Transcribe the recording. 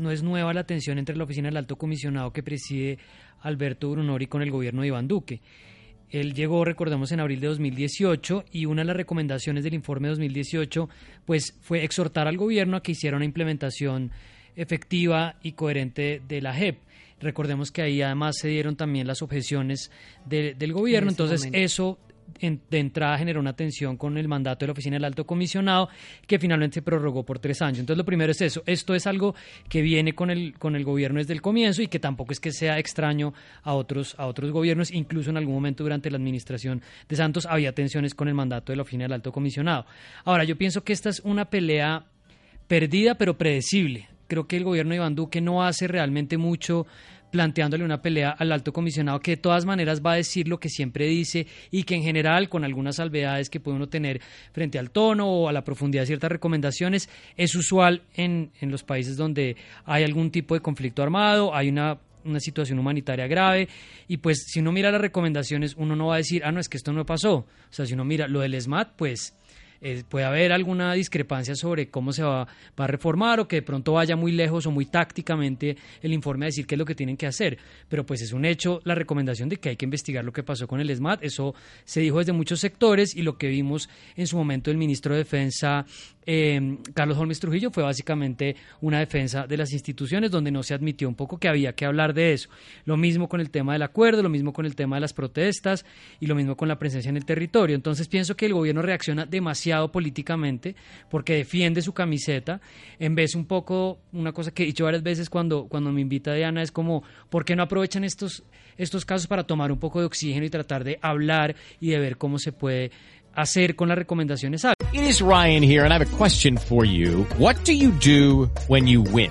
No es nueva la tensión entre la oficina del alto comisionado que preside Alberto Brunori con el gobierno de Iván Duque. Él llegó, recordemos, en abril de 2018 y una de las recomendaciones del informe de 2018 pues, fue exhortar al gobierno a que hiciera una implementación efectiva y coherente de la JEP. Recordemos que ahí además se dieron también las objeciones de, del gobierno, entonces eso de entrada generó una tensión con el mandato de la Oficina del Alto Comisionado que finalmente se prorrogó por tres años. Entonces lo primero es eso, esto es algo que viene con el, con el gobierno desde el comienzo y que tampoco es que sea extraño a otros, a otros gobiernos, incluso en algún momento durante la administración de Santos había tensiones con el mandato de la Oficina del Alto Comisionado. Ahora, yo pienso que esta es una pelea perdida pero predecible. Creo que el gobierno de Iván Duque no hace realmente mucho planteándole una pelea al alto comisionado que de todas maneras va a decir lo que siempre dice y que en general con algunas salvedades que puede uno tener frente al tono o a la profundidad de ciertas recomendaciones es usual en, en los países donde hay algún tipo de conflicto armado, hay una una situación humanitaria grave y pues si uno mira las recomendaciones uno no va a decir, ah no, es que esto no pasó, o sea, si uno mira lo del SMAT, pues eh, puede haber alguna discrepancia sobre cómo se va, va, a reformar o que de pronto vaya muy lejos o muy tácticamente el informe a decir qué es lo que tienen que hacer. Pero pues es un hecho la recomendación de que hay que investigar lo que pasó con el SMAT. Eso se dijo desde muchos sectores y lo que vimos en su momento el ministro de Defensa eh, Carlos Holmes Trujillo fue básicamente una defensa de las instituciones donde no se admitió un poco que había que hablar de eso. Lo mismo con el tema del acuerdo, lo mismo con el tema de las protestas y lo mismo con la presencia en el territorio. Entonces pienso que el gobierno reacciona políticamente porque defiende su camiseta en vez un poco, una cosa que he dicho varias veces cuando, cuando me invita Diana es como, ¿por qué no aprovechan estos, estos casos para tomar un poco de oxígeno y tratar de hablar y de ver cómo se puede hacer con las recomendaciones. It is Ryan here and I have a question for you. What do you do when you win?